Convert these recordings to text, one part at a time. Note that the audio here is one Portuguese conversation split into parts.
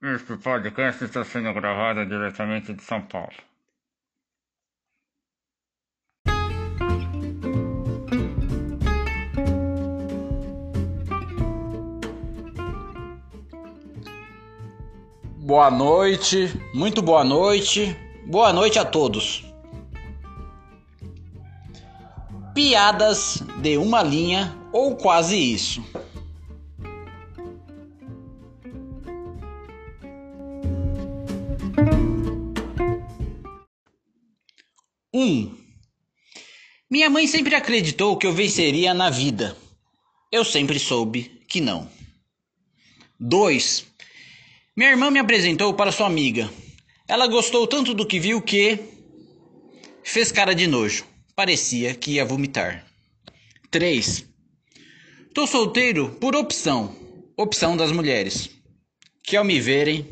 Este podcast está sendo gravado diretamente de São Paulo. Boa noite, muito boa noite, boa noite a todos. Piadas de uma linha ou quase isso. Um. Minha mãe sempre acreditou que eu venceria na vida. Eu sempre soube que não. 2. Minha irmã me apresentou para sua amiga. Ela gostou tanto do que viu que fez cara de nojo. Parecia que ia vomitar. 3. Tô solteiro por opção, opção das mulheres, que ao me verem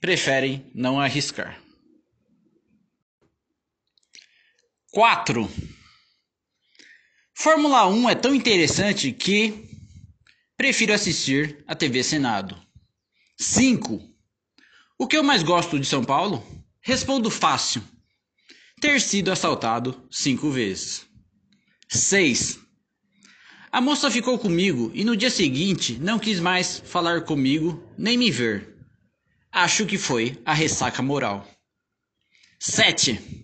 preferem não arriscar. 4. Fórmula 1 é tão interessante que prefiro assistir a TV Senado. 5. O que eu mais gosto de São Paulo? Respondo fácil. Ter sido assaltado cinco vezes. 6. A moça ficou comigo e no dia seguinte não quis mais falar comigo nem me ver. Acho que foi a ressaca moral. 7.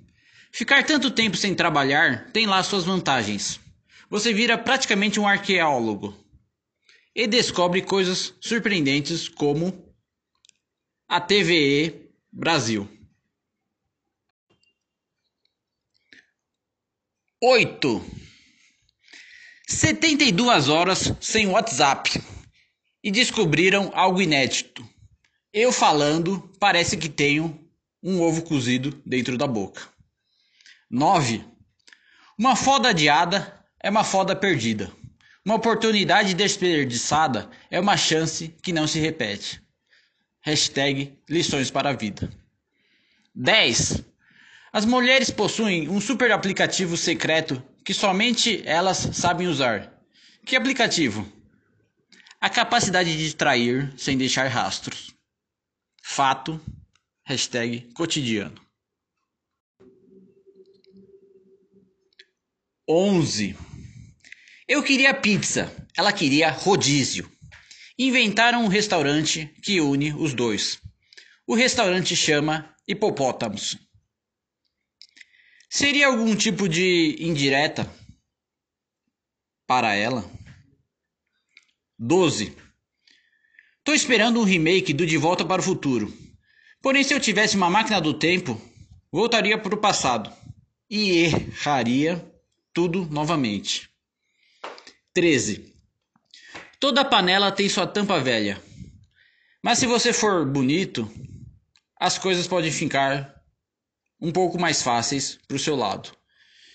Ficar tanto tempo sem trabalhar tem lá suas vantagens. Você vira praticamente um arqueólogo e descobre coisas surpreendentes como a TVE Brasil. 8. 72 horas sem WhatsApp e descobriram algo inédito. Eu falando, parece que tenho um ovo cozido dentro da boca. 9. Uma foda adiada é uma foda perdida. Uma oportunidade desperdiçada é uma chance que não se repete. Hashtag lições para a vida. 10. As mulheres possuem um super aplicativo secreto que somente elas sabem usar. Que aplicativo? A capacidade de trair sem deixar rastros. Fato. Hashtag cotidiano. 11. Eu queria pizza, ela queria rodízio. Inventaram um restaurante que une os dois. O restaurante chama Hipopótamos. Seria algum tipo de indireta para ela? 12. Tô esperando um remake do De Volta para o Futuro. Porém, se eu tivesse uma máquina do tempo, voltaria para o passado e erraria tudo novamente. 13. Toda panela tem sua tampa velha. Mas se você for bonito, as coisas podem ficar um pouco mais fáceis para o seu lado.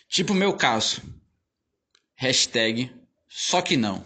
Tipo o meu caso. Hashtag só que não.